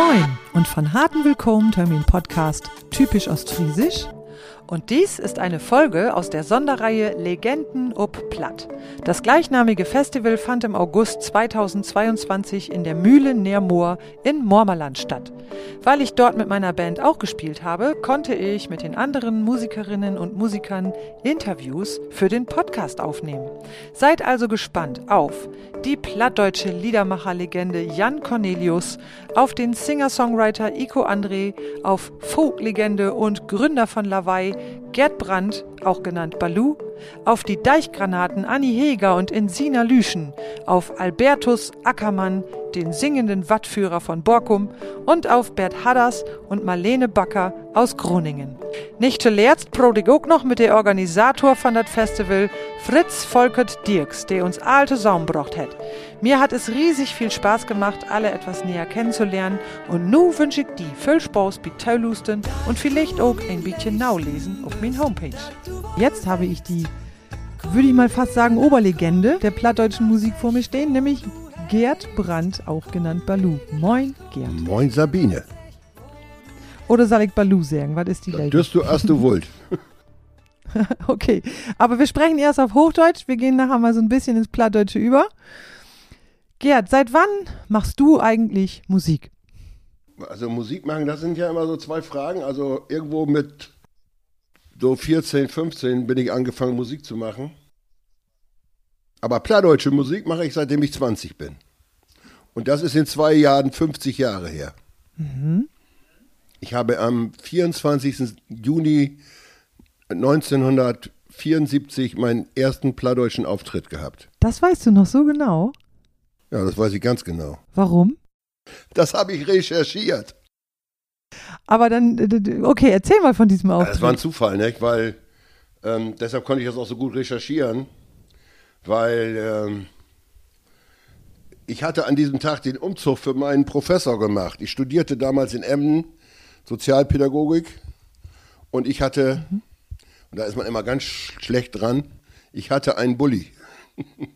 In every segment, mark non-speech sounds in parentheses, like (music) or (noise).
Moin. Und von harten Willkommen Termin Podcast typisch Ostfriesisch und dies ist eine Folge aus der Sonderreihe Legenden ob Platt. Das gleichnamige Festival fand im August 2022 in der Mühle Neermoor in Mormerland statt. Weil ich dort mit meiner Band auch gespielt habe, konnte ich mit den anderen Musikerinnen und Musikern Interviews für den Podcast aufnehmen. Seid also gespannt auf die plattdeutsche Liedermacherlegende Jan Cornelius, auf den Singer-Songwriter Iko André, auf Folklegende und Gründer von Lawaai Gerd Brandt, auch genannt Balu, auf die Deichgranaten Anni Heger und Insina Lüschen, auf Albertus Ackermann, den singenden Wattführer von Borkum und auf Bert Hadders und Marlene Backer aus Groningen. Nicht zuletzt prodig auch noch mit der Organisator von das Festival, Fritz Volkert Dirks, der uns alte Saum brocht hat. Mir hat es riesig viel Spaß gemacht, alle etwas näher kennenzulernen und nu wünsche ich die viel Spaß bei Teulusten und vielleicht auch ein bisschen naulesen auf mein Homepage. Jetzt habe ich die, würde ich mal fast sagen, Oberlegende der plattdeutschen Musik vor mir stehen, nämlich Gerd Brandt, auch genannt Balu. Moin, Gerd. Moin, Sabine. Oder soll ich Balu sagen? Was ist die Lady? Das du erst du wollt. (laughs) okay, aber wir sprechen erst auf Hochdeutsch. Wir gehen nachher mal so ein bisschen ins Plattdeutsche über. Gerd, seit wann machst du eigentlich Musik? Also Musik machen, das sind ja immer so zwei Fragen. Also irgendwo mit so 14, 15 bin ich angefangen Musik zu machen. Aber plattdeutsche Musik mache ich seitdem ich 20 bin. Und das ist in zwei Jahren 50 Jahre her. Mhm. Ich habe am 24. Juni 1974 meinen ersten plattdeutschen Auftritt gehabt. Das weißt du noch so genau? Ja, das weiß ich ganz genau. Warum? Das habe ich recherchiert. Aber dann, okay, erzähl mal von diesem Auftritt. Das war ein Zufall, ne? weil ähm, deshalb konnte ich das auch so gut recherchieren, weil ähm, ich hatte an diesem Tag den Umzug für meinen Professor gemacht. Ich studierte damals in Emden Sozialpädagogik und ich hatte, mhm. und da ist man immer ganz schlecht dran, ich hatte einen Bulli. (laughs)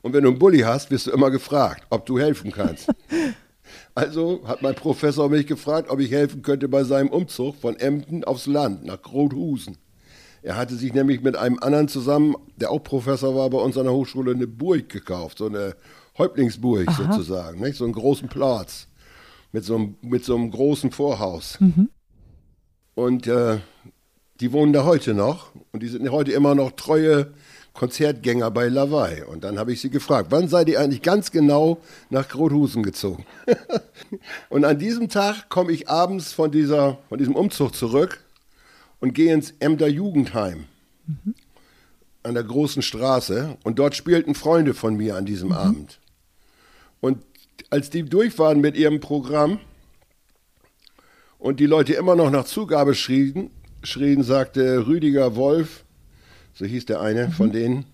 Und wenn du einen Bulli hast, wirst du immer gefragt, ob du helfen kannst. (laughs) also hat mein Professor mich gefragt, ob ich helfen könnte bei seinem Umzug von Emden aufs Land nach Grothusen. Er hatte sich nämlich mit einem anderen zusammen, der auch Professor war bei uns an der Hochschule, eine Burg gekauft, so eine Häuptlingsburg Aha. sozusagen, nicht? so einen großen Platz mit so einem, mit so einem großen Vorhaus. Mhm. Und äh, die wohnen da heute noch und die sind heute immer noch treue Konzertgänger bei Lawaai. Und dann habe ich sie gefragt, wann seid ihr eigentlich ganz genau nach Grothusen gezogen? (laughs) und an diesem Tag komme ich abends von, dieser, von diesem Umzug zurück und gehe ins Emder Jugendheim mhm. an der großen Straße. Und dort spielten Freunde von mir an diesem mhm. Abend. Und als die durch waren mit ihrem Programm und die Leute immer noch nach Zugabe schrien, schrien sagte Rüdiger Wolf, so hieß der eine mhm. von denen.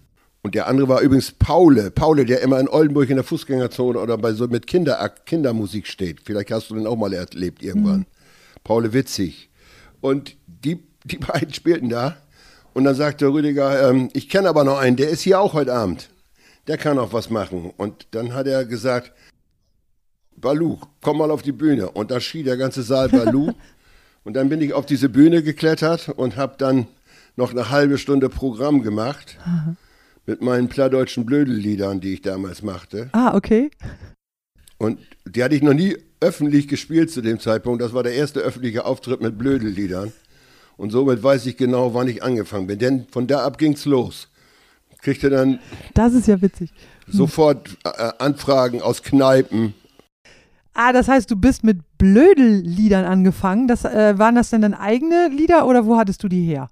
Und der andere war übrigens Paule. Paule, der immer in Oldenburg in der Fußgängerzone oder bei so mit Kinder, Kindermusik steht. Vielleicht hast du den auch mal erlebt irgendwann. Mhm. Paule Witzig. Und die, die (laughs) beiden spielten da. Und dann sagte Rüdiger, ähm, ich kenne aber noch einen, der ist hier auch heute Abend. Der kann auch was machen. Und dann hat er gesagt, Balu, komm mal auf die Bühne. Und da schrie der ganze Saal Balu. (laughs) und dann bin ich auf diese Bühne geklettert und habe dann noch eine halbe Stunde Programm gemacht Aha. mit meinen plattdeutschen Blödelliedern, die ich damals machte. Ah, okay. Und die hatte ich noch nie öffentlich gespielt zu dem Zeitpunkt. Das war der erste öffentliche Auftritt mit Blödelliedern. Und somit weiß ich genau, wann ich angefangen bin. Denn von da ab ging es los. Kriegte dann. Das ist ja witzig. Sofort äh, Anfragen aus Kneipen. Ah, das heißt, du bist mit Blödelliedern angefangen. Das, äh, waren das denn dann eigene Lieder oder wo hattest du die her?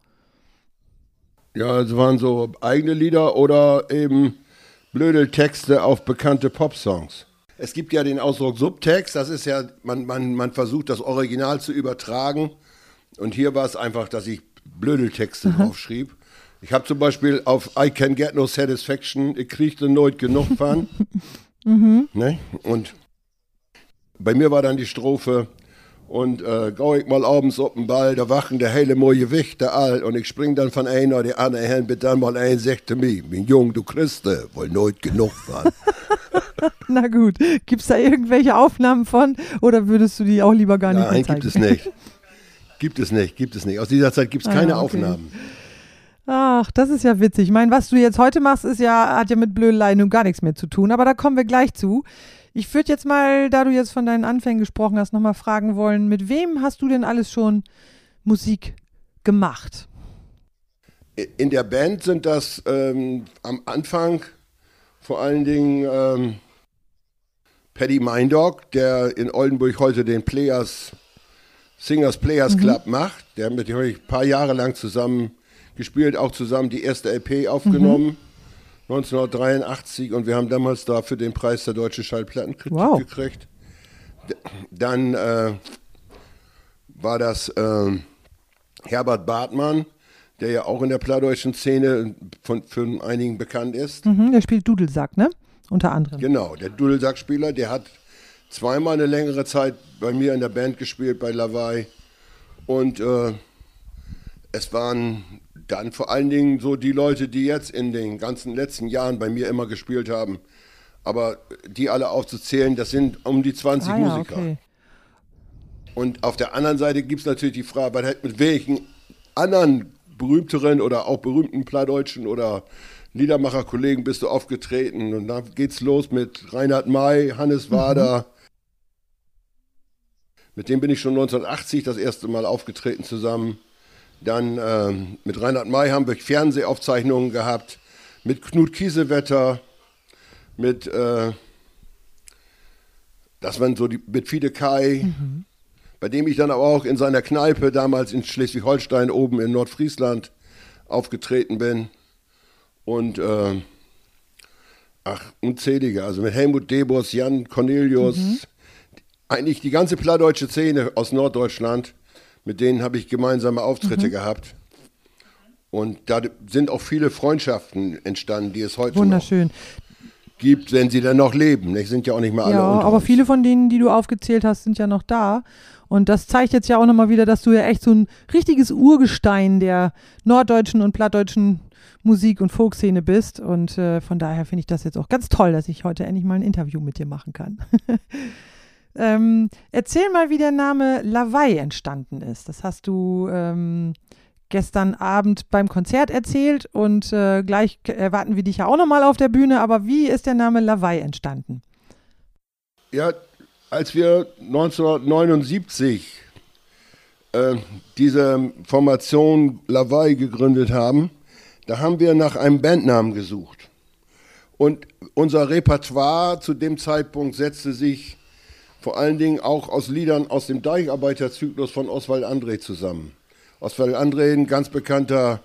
Ja, es waren so eigene Lieder oder eben blöde Texte auf bekannte Popsongs. Es gibt ja den Ausdruck Subtext, das ist ja, man, man, man versucht das Original zu übertragen. Und hier war es einfach, dass ich Blödeltexte mhm. draufschrieb. Ich habe zum Beispiel auf I Can Get No Satisfaction, ich kriegte nooit genug von. (laughs) mhm. ne? Und bei mir war dann die Strophe, und äh, gau ich mal abends auf den Ball, da wachen der hele mooie Wichte all. Und ich spring dann von einer die andere hin, bis dann mal ein sagte mir, mein Jung, du Christe, wohl nooit genug waren. (laughs) Na gut, gibt es da irgendwelche Aufnahmen von oder würdest du die auch lieber gar nicht Nein, zeigen? gibt es nicht. Gibt es nicht, gibt es nicht. Aus dieser Zeit gibt es Ah, keine okay. Aufnahmen. Ach, das ist ja witzig. Ich meine, was du jetzt heute machst, ist ja, hat ja mit Blödelei nun gar nichts mehr zu tun, aber da kommen wir gleich zu. Ich würde jetzt mal, da du jetzt von deinen Anfängen gesprochen hast, nochmal fragen wollen, mit wem hast du denn alles schon Musik gemacht? In der Band sind das ähm, am Anfang vor allen Dingen ähm, Paddy Mindog, der in Oldenburg heute den Players, Singers Players Club macht. Der mit dem habe ich ein paar Jahre lang zusammen gespielt, auch zusammen die erste LP aufgenommen. 1983 und wir haben damals dafür den Preis der Deutschen Schallplattenkritik Wow. gekriegt. Dann äh, war das ähm, Herbert Bartmann, der ja auch in der plattdeutschen Szene von, für einigen bekannt ist. Mhm, der spielt Dudelsack, ne? Unter anderem. Genau, der Dudelsackspieler, der hat zweimal eine längere Zeit bei mir in der Band gespielt, bei Lawaai. Und äh, es waren dann vor allen Dingen so die Leute, die jetzt in den ganzen letzten Jahren bei mir immer gespielt haben. Aber die alle aufzuzählen, das sind um die 20 ah, ja, Musiker. okay. Und auf der anderen Seite gibt es natürlich die Frage, mit welchen anderen berühmteren oder auch berühmten Plattdeutschen oder Liedermacher-Kollegen bist du aufgetreten? Und dann geht's los mit Reinhard May, Hannes Wader. Mit dem bin ich schon 1980 das erste Mal aufgetreten zusammen. Dann ähm, mit Reinhard May haben wir Fernsehaufzeichnungen gehabt. Mit Knut Kiesewetter, mit, äh, das waren so die, mit Fide Kai, bei dem ich dann aber auch in seiner Kneipe damals in Schleswig-Holstein oben in Nordfriesland aufgetreten bin. Und äh, ach, unzählige, also mit Helmut Debus, Jan Cornelius, eigentlich die ganze plattdeutsche Szene aus Norddeutschland, mit denen habe ich gemeinsame Auftritte gehabt. Und da sind auch viele Freundschaften entstanden, die es heute noch Wunderschön. gibt, wenn sie dann noch leben. Die sind ja auch nicht mehr alle Ja, aber uns. viele von denen, die du aufgezählt hast, sind ja noch da. Und das zeigt jetzt ja auch nochmal wieder, dass du ja echt so ein richtiges Urgestein der norddeutschen und plattdeutschen Musik- und Folkszene bist. Und äh, von daher finde ich das jetzt auch ganz toll, dass ich heute endlich mal ein Interview mit dir machen kann. (laughs) ähm, erzähl mal, wie der Name Lawaai entstanden ist. Das hast du ähm, gestern Abend beim Konzert erzählt und äh, gleich erwarten wir dich ja auch nochmal auf der Bühne. Aber wie ist der Name Lawaai entstanden? Ja, als wir 1979 äh, diese Formation Lawaai gegründet haben, da haben wir nach einem Bandnamen gesucht. Und unser Repertoire zu dem Zeitpunkt setzte sich vor allen Dingen auch aus Liedern aus dem Deicharbeiterzyklus von Oswald André zusammen. Oswald André, ein ganz bekannter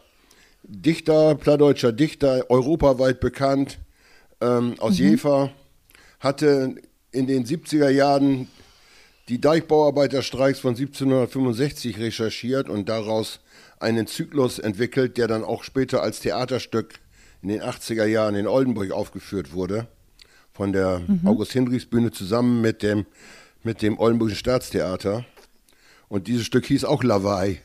Dichter, plattdeutscher Dichter, europaweit bekannt, ähm, aus Jever, hatte in den 70er Jahren die Deichbauarbeiterstreiks von 1765 recherchiert und daraus einen Zyklus entwickelt, der dann auch später als Theaterstück in den 80er Jahren in Oldenburg aufgeführt wurde, von der August-Hinrichs-Bühne zusammen mit dem, mit dem Oldenburgischen Staatstheater. Und dieses Stück hieß auch Lawaai.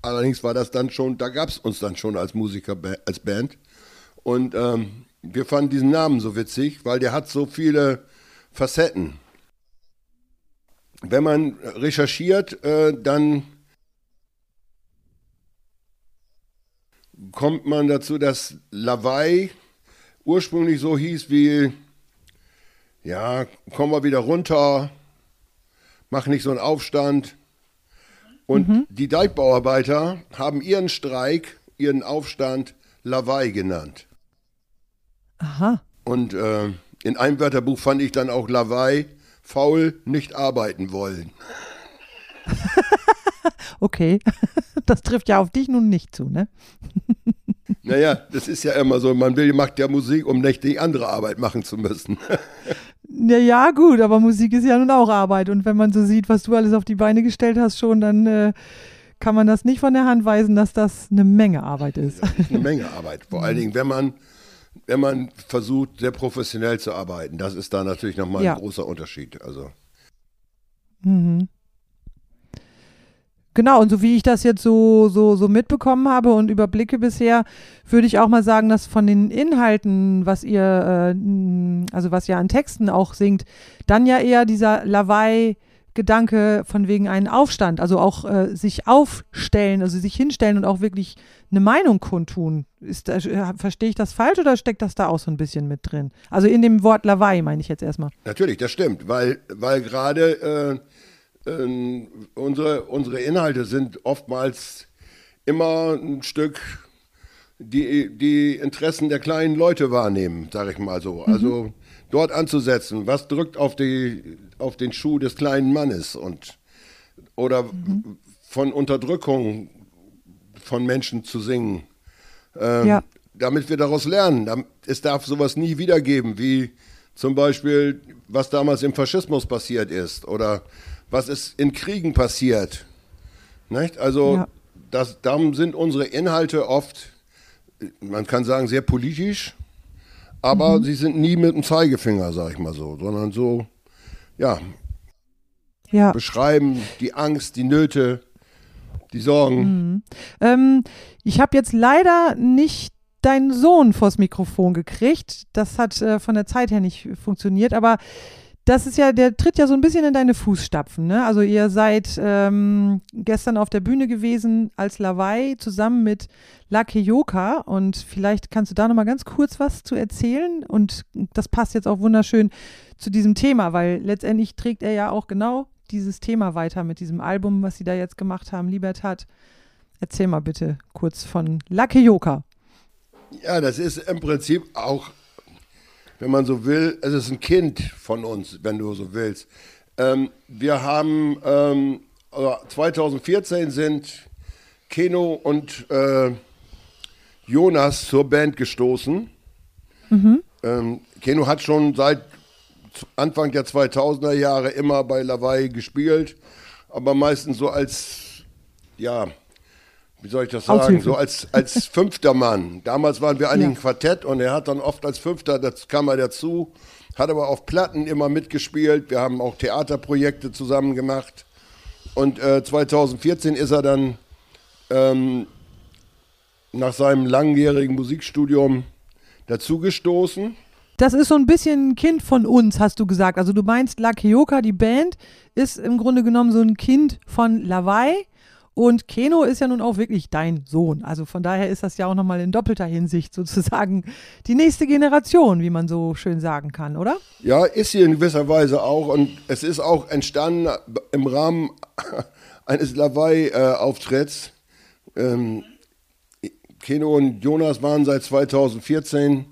Allerdings war das dann schon, da gab es uns dann schon als Musiker, als Band. Und ähm, wir fanden diesen Namen so witzig, weil der hat so viele Facetten. Wenn man recherchiert, äh, dann kommt man dazu, dass Lawaai ursprünglich so hieß wie, ja, komm mal wieder runter, mach nicht so einen Aufstand. Und die Deichbauarbeiter haben ihren Streik, ihren Aufstand Lawaai genannt. Aha. Und äh, in einem Wörterbuch fand ich dann auch Lawaai, faul, nicht arbeiten wollen. (laughs) Okay. (laughs) Das trifft ja auf dich nun nicht zu, ne? (laughs) Naja, das ist ja immer so, man will, macht ja Musik, um nicht die andere Arbeit machen zu müssen. (laughs) Ja, ja, gut, aber Musik ist ja nun auch Arbeit. Und wenn man so sieht, was du alles auf die Beine gestellt hast schon, dann äh, kann man das nicht von der Hand weisen, dass das eine Menge Arbeit ist. Ist eine Menge (laughs) Arbeit. Vor allen Dingen, wenn man, wenn man versucht, sehr professionell zu arbeiten. Das ist da natürlich nochmal Ja. ein großer Unterschied. Also, Mhm. Genau, und so wie ich das jetzt so, so, so mitbekommen habe und überblicke bisher, würde ich auch mal sagen, dass von den Inhalten, was ihr, äh, also was ihr an Texten auch singt, dann ja eher dieser Lawaai Gedanke von wegen einen Aufstand, also auch äh, sich aufstellen, also sich hinstellen und auch wirklich eine Meinung kundtun. Ist, äh, verstehe ich das falsch oder steckt das da auch so ein bisschen mit drin? Also in dem Wort Lawaai meine ich jetzt erstmal. Natürlich, das stimmt, weil, weil gerade äh, äh, unsere, unsere Inhalte sind oftmals immer ein Stück die, die Interessen der kleinen Leute wahrnehmen, sage ich mal so. Mhm. Also dort anzusetzen, was drückt auf, die, auf den Schuh des kleinen Mannes und oder mhm. von Unterdrückung von Menschen zu singen. Ähm, ja. Damit wir daraus lernen. Es darf sowas nie wiedergeben, wie zum Beispiel, was damals im Faschismus passiert ist oder was ist in Kriegen passiert. Nicht? Also ja. das, darum sind unsere Inhalte oft, man kann sagen, sehr politisch aber mhm. sie sind nie mit dem Zeigefinger, sag ich mal so, sondern so, ja, ja. beschreiben die Angst, die Nöte, die Sorgen. Mhm. Ähm, ich habe jetzt leider nicht deinen Sohn vors Mikrofon gekriegt. Das hat äh, von der Zeit her nicht funktioniert, aber das ist ja, der tritt ja so ein bisschen in deine Fußstapfen. Ne? Also ihr seid ähm, gestern auf der Bühne gewesen als Lawai zusammen mit La Keyoka und vielleicht kannst du da nochmal ganz kurz was zu erzählen und das passt jetzt auch wunderschön zu diesem Thema, weil letztendlich trägt er ja auch genau dieses Thema weiter mit diesem Album, was sie da jetzt gemacht haben, Libertad. Erzähl mal bitte kurz von La Keyoka. Ja, das ist im Prinzip auch wenn man so will, es ist ein Kind von uns, wenn du so willst. Ähm, wir haben ähm, 2014 sind Keno und äh, Jonas zur Band gestoßen. Mhm. Ähm, Keno hat schon seit Anfang der 2000er Jahre immer bei Lawaai gespielt, aber meistens so als, ja, wie soll ich das sagen, Aushilfe. so als, als (laughs) fünfter Mann. Damals waren wir eigentlich ja. ein Quartett und er hat dann oft als Fünfter, das kam er dazu, hat aber auf Platten immer mitgespielt. Wir haben auch Theaterprojekte zusammen gemacht. Und äh, 2014 ist er dann ähm, nach seinem langjährigen Musikstudium dazugestoßen. Das ist so ein bisschen ein Kind von uns, hast du gesagt. Also du meinst La Kioka, die Band, ist im Grunde genommen so ein Kind von Lawai und Keno ist ja nun auch wirklich dein Sohn. Also von daher ist das ja auch nochmal in doppelter Hinsicht (laughs) sozusagen die nächste Generation, wie man so schön sagen kann, oder? Ja, ist sie in gewisser Weise auch. Und es ist auch entstanden im Rahmen (laughs) eines Lawaai-Auftritts. Ähm, Keno und Jonas waren seit 2014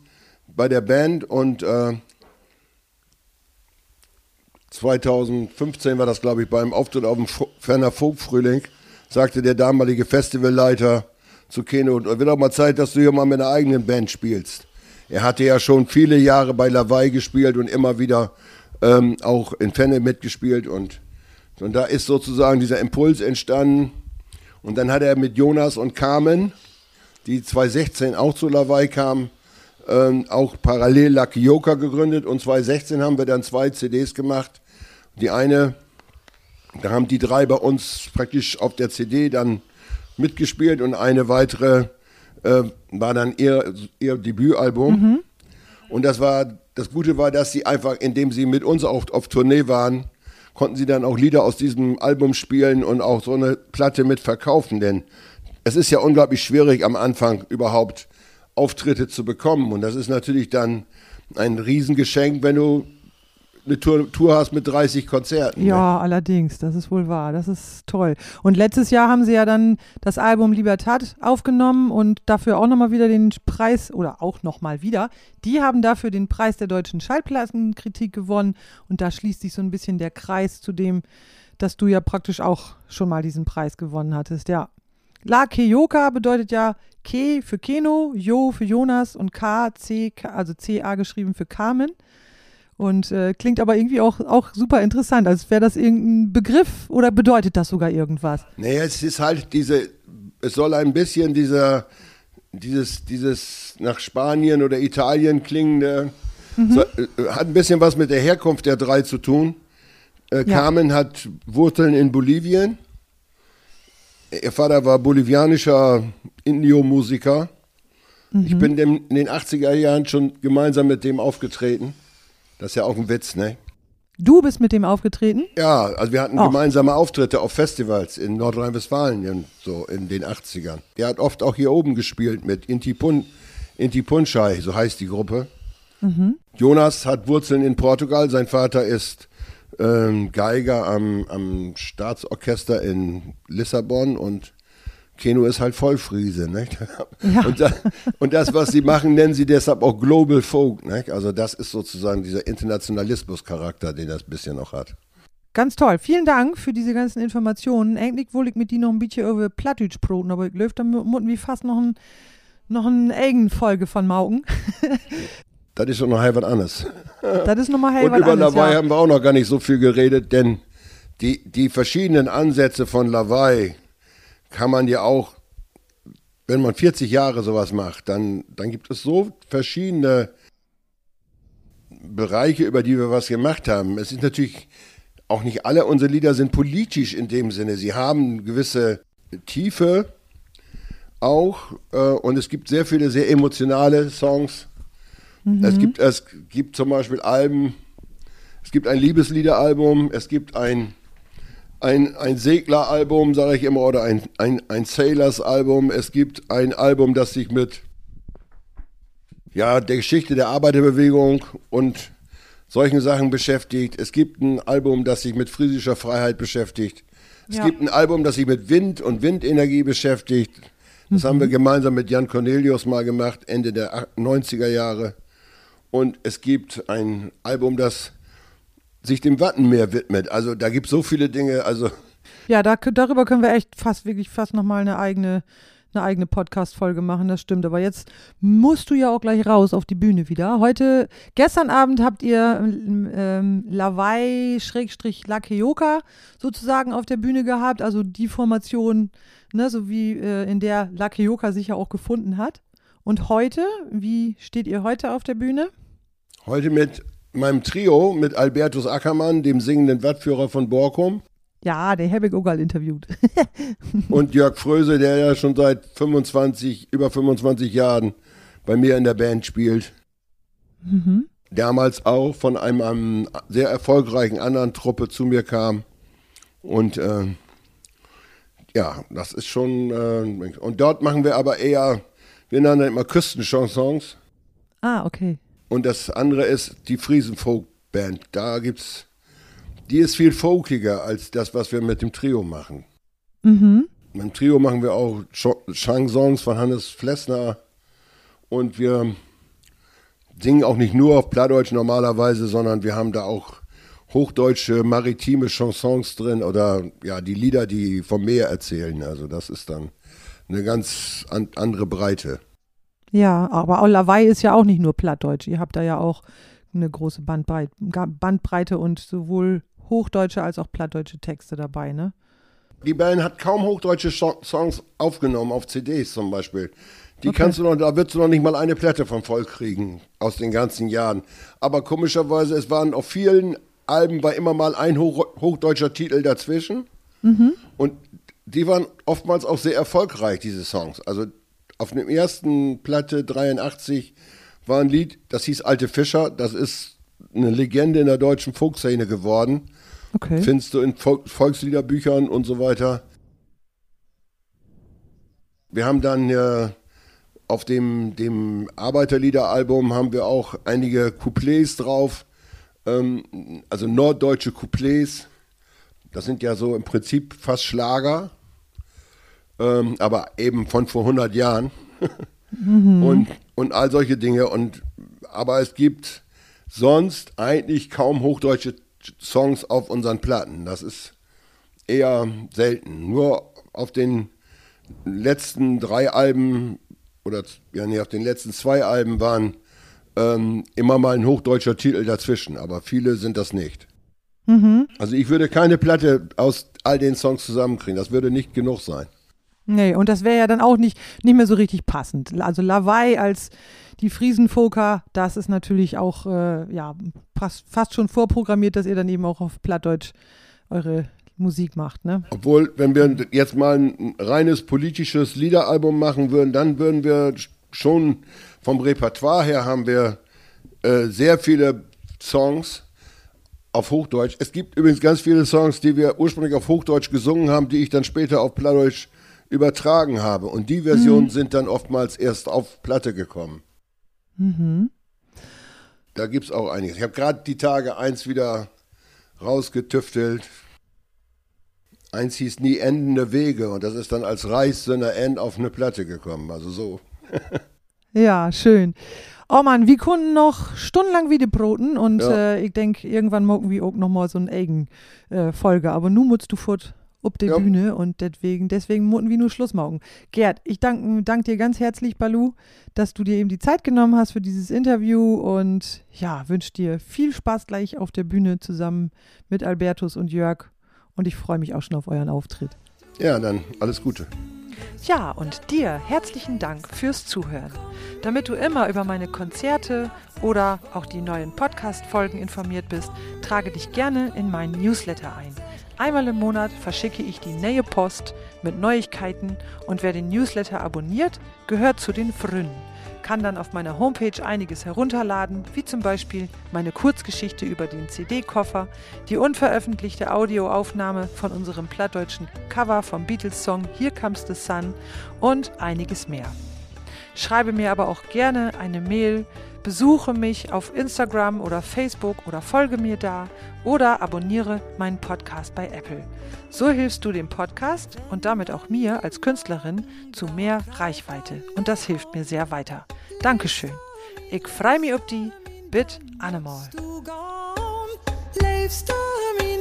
bei der Band und äh, 2015 war das, glaube ich, beim Auftritt auf dem Ferner Folkfrühling sagte der damalige Festivalleiter zu Keno, und wird auch mal Zeit, dass du hier mal mit einer eigenen Band spielst. Er hatte ja schon viele Jahre bei Lawaai gespielt und immer wieder ähm, auch in Fenne mitgespielt und, und da ist sozusagen dieser Impuls entstanden. Und dann hat er mit Jonas und Carmen, die 2016 auch zu Lawaai kamen, ähm, auch parallel Lucky Joker gegründet und 2016 haben wir dann zwei CDs gemacht. Die eine da haben die drei bei uns praktisch auf der CD dann mitgespielt und eine weitere äh, war dann ihr, ihr Debütalbum. Mhm. Und das war, das Gute war, dass sie einfach, indem sie mit uns auf, auf Tournee waren, konnten sie dann auch Lieder aus diesem Album spielen und auch so eine Platte mit verkaufen. Denn es ist ja unglaublich schwierig am Anfang überhaupt Auftritte zu bekommen. Und das ist natürlich dann ein Riesengeschenk, wenn du eine Tour, Tour hast mit 30 Konzerten. Ja, ne? allerdings, das ist wohl wahr. Das ist toll. Und letztes Jahr haben sie ja dann das Album Libertad aufgenommen und dafür auch nochmal wieder den Preis, oder auch nochmal wieder, die haben dafür den Preis der deutschen Schallplattenkritik gewonnen. Und da schließt sich so ein bisschen der Kreis zu dem, dass du ja praktisch auch schon mal diesen Preis gewonnen hattest. Ja. La Keyoka bedeutet ja Ke für Keno, Jo für Jonas und K, C, also C-A geschrieben für Carmen. Und äh, klingt aber irgendwie auch, auch super interessant, als wäre das irgendein Begriff oder bedeutet das sogar irgendwas? Nee, es ist halt diese, es soll ein bisschen dieser, dieses, dieses nach Spanien oder Italien klingende, mhm. so, äh, hat ein bisschen was mit der Herkunft der drei zu tun. Äh, ja. Carmen hat Wurzeln in Bolivien Ihr Vater war bolivianischer Indio-Musiker. Mhm. Ich bin dem, in den 80er Jahren schon gemeinsam mit dem aufgetreten. Das ist ja auch ein Witz, ne? Du bist mit dem aufgetreten? Ja, also wir hatten oh. gemeinsame Auftritte auf Festivals in Nordrhein-Westfalen, so in den 80ern. Er hat oft auch hier oben gespielt mit Inti, Pun, Inti Punschei, so heißt die Gruppe. Mhm. Jonas hat Wurzeln in Portugal. Sein Vater ist ähm, Geiger am, am Staatsorchester in Lissabon und Keno ist halt Vollfriese. Nicht? (laughs) Ja. Und, das, und, das, was sie machen, nennen sie deshalb auch Global Folk. Nicht? Also das ist sozusagen dieser Internationalismus-Charakter, den das ein bisschen noch hat. Ganz toll. Vielen Dank für diese ganzen Informationen. Eigentlich wollte ich mit dir noch ein bisschen über Plattdeutsch broten, aber ich glaube, da müssen wir fast noch ein noch eine eigene Folge von Mauken. (laughs) das ist doch noch halb was anderes. Das ist nochmal halb was anderes. Und über Lawaai ja. haben wir auch noch gar nicht so viel geredet, denn die, die verschiedenen Ansätze von Lawaai kann man ja auch, wenn man 40 Jahre sowas macht, dann, dann gibt es so verschiedene Bereiche, über die wir was gemacht haben. Es ist natürlich auch nicht alle unsere Lieder sind politisch in dem Sinne. Sie haben gewisse Tiefe auch äh, und es gibt sehr viele sehr emotionale Songs. Mhm. Es, gibt, es gibt zum Beispiel Alben, es gibt ein Liebesliederalbum, es gibt ein ein, ein Segleralbum, sage ich immer, oder ein, ein, ein Sailors-Album. Es gibt ein Album, das sich mit ja, der Geschichte der Arbeiterbewegung und solchen Sachen beschäftigt. Es gibt ein Album, das sich mit friesischer Freiheit beschäftigt. Es ja. gibt ein Album, das sich mit Wind und Windenergie beschäftigt. Das mhm. haben wir gemeinsam mit Jan Cornelius mal gemacht, Ende der 90er Jahre. Und es gibt ein Album, das sich dem Wattenmeer widmet. Also da gibt es so viele Dinge. Also ja, da, darüber können wir echt fast wirklich fast nochmal eine eigene eine eigene Podcast-Folge machen, das stimmt. Aber jetzt musst du ja auch gleich raus auf die Bühne wieder. Heute, gestern Abend habt ihr ähm, Lawai-Lakeoka sozusagen auf der Bühne gehabt, also die Formation, ne, so wie äh, in der Lakeoka sich ja auch gefunden hat. Und heute, wie steht ihr heute auf der Bühne? Heute mit meinem Trio mit Albertus Ackermann, dem singenden Wattführer von Borkum. Ja, der habe ich auch mal interviewt. (laughs) und Jörg Fröse, der ja schon seit 25, über 25 Jahren bei mir in der Band spielt. Mhm. Damals auch von einem, einem, sehr erfolgreichen anderen Truppe zu mir kam. Und äh, ja, das ist schon. Äh, und dort machen wir aber eher, wir nennen das immer Küstenchansons. Ah, okay. Und das andere ist die Friesen Folk Band. Da gibt's, die ist viel folkiger als das, was wir mit dem Trio machen. Mhm. Mit dem Trio machen wir auch Chansons von Hannes Flessner und wir singen auch nicht nur auf Plattdeutsch normalerweise, sondern wir haben da auch hochdeutsche maritime Chansons drin oder ja, die Lieder, die vom Meer erzählen. Also das ist dann eine ganz an, andere Breite. Ja, aber Lawaai ist ja auch nicht nur Plattdeutsch. Ihr habt da ja auch eine große Bandbreite, Bandbreite und sowohl hochdeutsche als auch plattdeutsche Texte dabei, ne? Die Band hat kaum hochdeutsche Songs aufgenommen, auf CDs zum Beispiel. Die okay. kannst du noch, da wirst du noch nicht mal eine Platte von voll kriegen aus den ganzen Jahren. Aber komischerweise, es waren auf vielen Alben war immer mal ein hoch, hochdeutscher Titel dazwischen. Mhm. Und die waren oftmals auch sehr erfolgreich, diese Songs. Also auf dem ersten Platte 83 war ein Lied, das hieß Alte Fischer. Das ist eine Legende in der deutschen Folkszene geworden. Okay. Findest du in Volk Volksliederbüchern und so weiter. Wir haben dann äh, auf dem, dem Arbeiterliederalbum haben wir auch einige Couplets drauf, ähm, also norddeutsche Couplets. Das sind ja so im Prinzip fast Schlager ähm, aber eben von vor 100 Jahren mhm. und, und all solche Dinge. Und, aber es gibt sonst eigentlich kaum hochdeutsche Songs auf unseren Platten. Das ist eher selten. Nur auf den letzten drei Alben oder ja, nee, auf den letzten zwei Alben waren ähm, immer mal ein hochdeutscher Titel dazwischen, aber viele sind das nicht. Mhm. Also ich würde keine Platte aus all den Songs zusammenkriegen. Das würde nicht genug sein. Nee, und das wäre ja dann auch nicht, nicht mehr so richtig passend. Also Lawaai als die Friesenfoker, das ist natürlich auch äh, ja, fast, fast schon vorprogrammiert, dass ihr dann eben auch auf Plattdeutsch eure Musik macht, ne? Obwohl, wenn wir jetzt mal ein reines politisches Liederalbum machen würden, dann würden wir schon vom Repertoire her haben wir äh, sehr viele Songs auf Hochdeutsch. Es gibt übrigens ganz viele Songs, die wir ursprünglich auf Hochdeutsch gesungen haben, die ich dann später auf Plattdeutsch übertragen habe. Und die Versionen mhm. sind dann oftmals erst auf Platte gekommen. Mhm. Da gibt es auch einiges. Ich habe gerade die Tage eins wieder rausgetüftelt. Eins hieß nie endende Wege und das ist dann als Reichssünder End auf eine Platte gekommen. Also so. (laughs) ja, schön. Oh Mann, wir konnten noch stundenlang wieder broten und ja. äh, ich denke, irgendwann morgen wir auch noch mal so eine eigen äh, Folge. Aber nun musst du fort ob der ja. Bühne und deswegen, deswegen mussten wir nur Schluss machen. Gerd, ich danke dank dir ganz herzlich, Balu, dass du dir eben die Zeit genommen hast für dieses Interview und ja, wünsche dir viel Spaß gleich auf der Bühne zusammen mit Albertus und Jörg und ich freue mich auch schon auf euren Auftritt. Ja, dann alles Gute. Ja, und dir herzlichen Dank fürs Zuhören. Damit du immer über meine Konzerte oder auch die neuen Podcast-Folgen informiert bist, trage dich gerne in meinen Newsletter ein. Einmal im Monat verschicke ich die Nähe Post mit Neuigkeiten und wer den Newsletter abonniert, gehört zu den Frünen. Kann dann auf meiner Homepage einiges herunterladen, wie zum Beispiel meine Kurzgeschichte über den CD-Koffer, die unveröffentlichte Audioaufnahme von unserem plattdeutschen Cover vom Beatles-Song Here Comes the Sun und einiges mehr. Schreibe mir aber auch gerne eine Mail Besuche mich auf Instagram oder Facebook oder folge mir da oder abonniere meinen Podcast bei Apple. So hilfst du dem Podcast und damit auch mir als Künstlerin zu mehr Reichweite und das hilft mir sehr weiter. Dankeschön. Ich freue mich auf die Bit Animal. Du min.